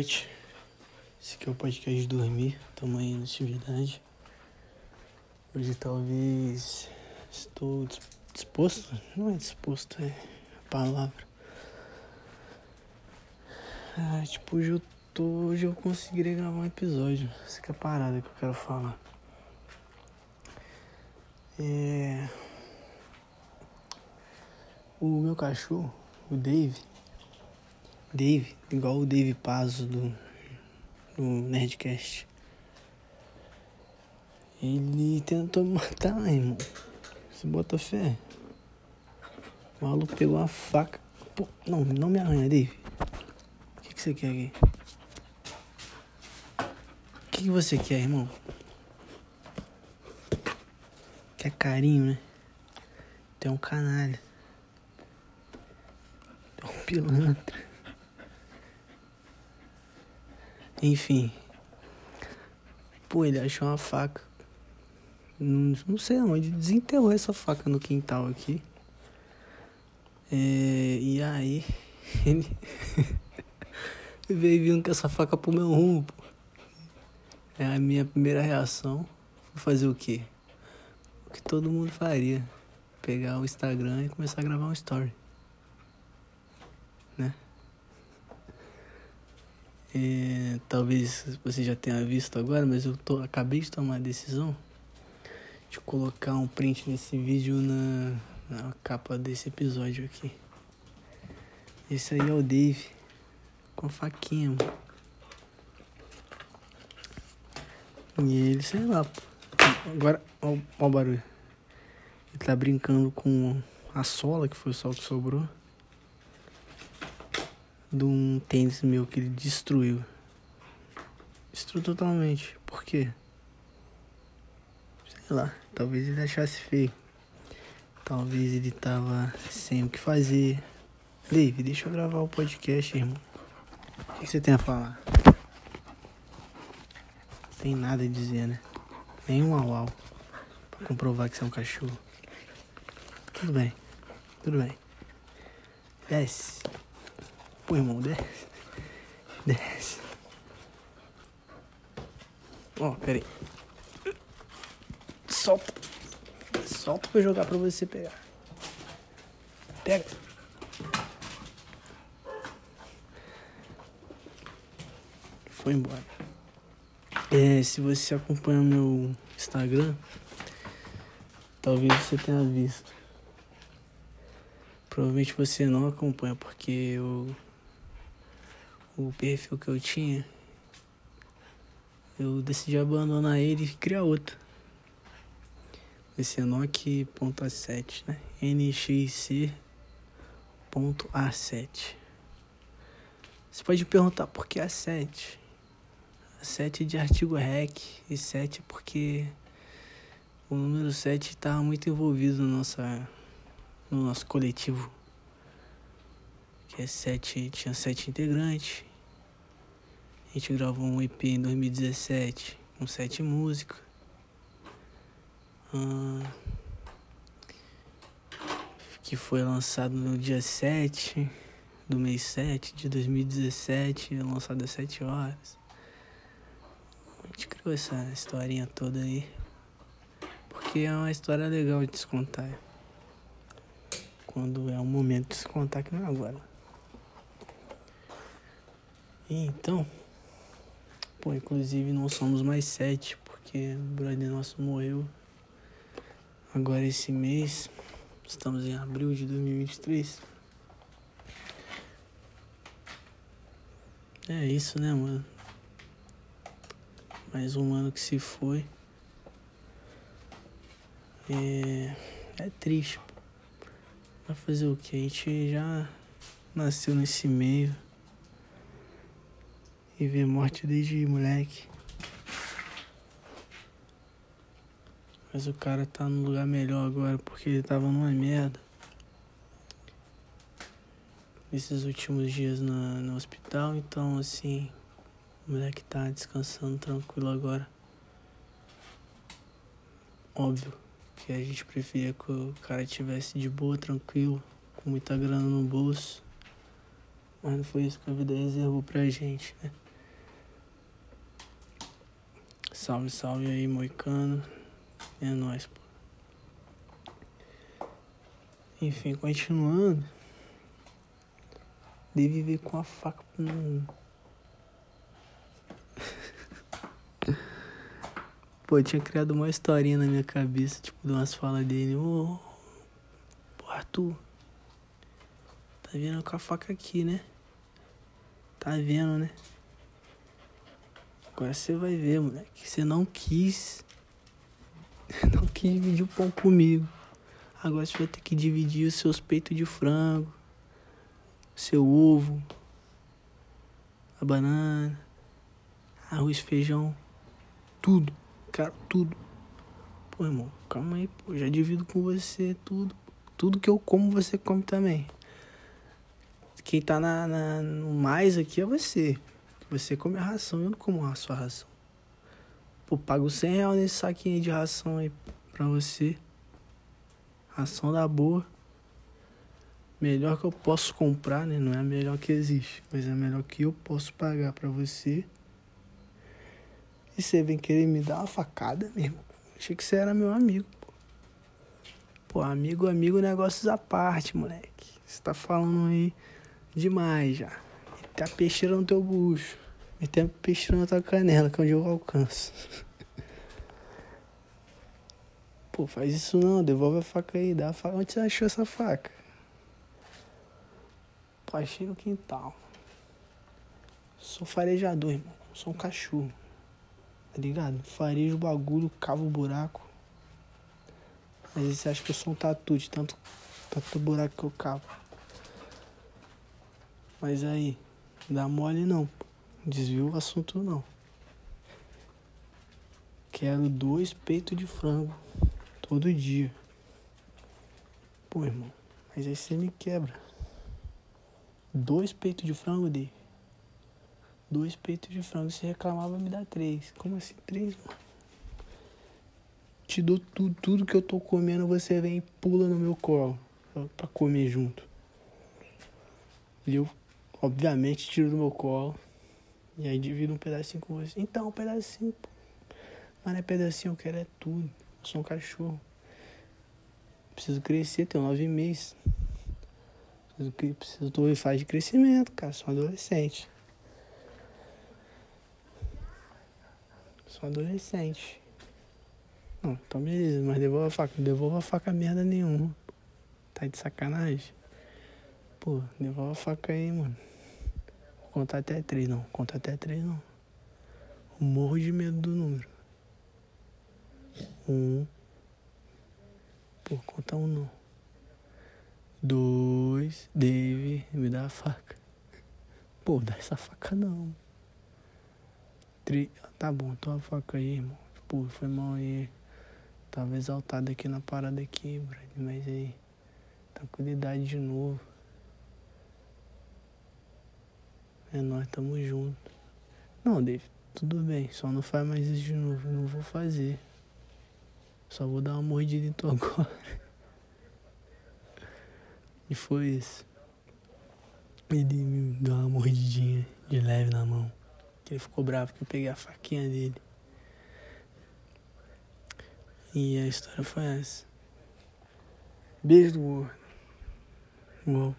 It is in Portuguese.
noite. Esse aqui é o podcast dormir. Na atividade. Hoje talvez estou disposto. Não é disposto, é a palavra. Ah, tipo, hoje eu tô. Hoje eu conseguirei gravar um episódio. Essa que é a parada que eu quero falar. É. O meu cachorro, o Dave. Dave, igual o Dave Pazzo do, do Nerdcast. Ele tentou me matar, irmão. Você bota fé. O maluco pegou uma faca. Pô, não, não me arranha, Dave. O que, que você quer aqui? O que, que você quer, irmão? Quer carinho, né? Tem um canalha. Tem um pilantra. Enfim. Pô, ele achou uma faca. Não, sei onde. Desenterrou essa faca no quintal aqui. É, e aí. Ele. veio vindo com essa faca pro meu rumo, pô. É a minha primeira reação. Vou fazer o quê? O que todo mundo faria. Pegar o Instagram e começar a gravar um story. Né? É, talvez você já tenha visto agora, mas eu tô, acabei de tomar a decisão de colocar um print desse vídeo na, na capa desse episódio aqui. Esse aí é o Dave com a faquinha, mano. E ele, sei lá. Agora, ó, ó o barulho. Ele tá brincando com a sola, que foi o que sobrou de um tênis meu que ele destruiu. Destruiu totalmente. Por quê? Sei lá, talvez ele achasse feio. Talvez ele tava sem o que fazer. Dave, deixa eu gravar o podcast, irmão. O que você tem a falar? Não tem nada a dizer, né? Nem um au, au Pra comprovar que você é um cachorro. Tudo bem. Tudo bem. Desce. Pô, irmão, desce. Desce. Ó, oh, pera aí. Solta. Solta pra jogar pra você pegar. Pega. Foi embora. É, se você acompanha o meu Instagram, talvez você tenha visto. Provavelmente você não acompanha porque eu o perfil que eu tinha, eu decidi abandonar ele e criar outro. Esse é Nokia.a7, né? NXC.a7. Você pode perguntar por que A7? A7 é de artigo REC e 7 é porque o número 7 estava muito envolvido no, nossa, no nosso coletivo. Que é 7, tinha sete integrantes a gente gravou um EP em 2017 com sete músicas. Ah, que foi lançado no dia 7 do mês 7 de 2017, lançado às 7 horas. A gente criou essa historinha toda aí. Porque é uma história legal de se contar. Quando é o momento de se contar, que não é agora. Então. Pô, inclusive não somos mais sete, porque o brother nosso morreu agora esse mês. Estamos em abril de 2023. É isso, né, mano? Mais um ano que se foi. É, é triste. Vai fazer o que? A gente já nasceu nesse meio e ver morte desde moleque. Mas o cara tá num lugar melhor agora porque ele tava numa merda. Esses últimos dias no hospital, então assim, o moleque tá descansando tranquilo agora. Óbvio que a gente preferia que o cara tivesse de boa, tranquilo, com muita grana no bolso. Mas não foi isso que a vida reservou pra gente, né? Salve, salve aí, Moicano. É nóis, pô. Enfim, continuando. Deve vir com a faca no. Pô, tinha criado uma historinha na minha cabeça, tipo, de umas falas dele. Ô, pô, Arthur. Tá vendo com a faca aqui, né? Tá vendo, né? Agora você vai ver, moleque. Você não quis. Não quis dividir o pão comigo. Agora você vai ter que dividir os seus peitos de frango, seu ovo, a banana, arroz, feijão, tudo, cara, tudo. Pô, irmão, calma aí, pô, já divido com você tudo. Tudo que eu como, você come também. Quem tá na, na no mais aqui é você. Você come a ração, eu não como a sua ração. Pô, pago 100 reais nesse saquinho de ração aí pra você. Ração da boa. Melhor que eu posso comprar, né? Não é a melhor que existe, mas é a melhor que eu posso pagar pra você. E você vem querer me dar uma facada mesmo. Achei que você era meu amigo, pô. Pô, amigo, amigo, negócios à parte, moleque. Você tá falando aí demais já. Tá peixeira no teu bucho. Metendo peixeira na tua canela, que é onde eu alcanço. Pô, faz isso não, devolve a faca aí, dá a faca. Onde você achou essa faca? Pô, achei no quintal. Sou farejador, irmão. Sou um cachorro. Tá ligado? Farejo o bagulho, cavo o buraco. Às vezes você acha que eu sou um tatu de tanto, tanto buraco que eu cavo. Mas aí, dá mole não. Desvio o assunto não. Quero dois peitos de frango todo dia. Pô, irmão, mas aí você me quebra. Dois peitos de frango, Dave. Dois peitos de frango. Você reclamava, me dá três. Como assim três, mano? Te dou tudo, tudo que eu tô comendo, você vem e pula no meu colo. Pra comer junto. E eu Obviamente tiro do meu colo. E aí divido um pedacinho com você. Então, um pedacinho, pô. Mas não é pedacinho, eu quero é tudo. Eu sou um cachorro. Preciso crescer, tenho nove meses. Preciso, preciso tô em fase de crescimento, cara. Sou um adolescente. Sou um adolescente. Não, então beleza, mas devolva a faca. Não devolva a faca merda nenhuma. Tá de sacanagem? Pô, devolva a faca aí, mano. Contar até três, não. Contar até três, não. Morro de medo do número. Um. Pô, conta um, não. Dois. Dave, me dá a faca. Pô, dá essa faca, não. Três. Tá bom, toma a faca aí, irmão. Pô, foi mal aí. Tava exaltado aqui na parada aqui. Mas aí. Tranquilidade de novo. É nós, tamo junto. Não, Dave, tudo bem, só não faz mais isso de novo. Não vou fazer. Só vou dar uma mordida em tu agora. E foi isso. Ele me deu uma mordidinha de leve na mão. Ele ficou bravo que eu peguei a faquinha dele. E a história foi essa. Beijo do gordo. Uou.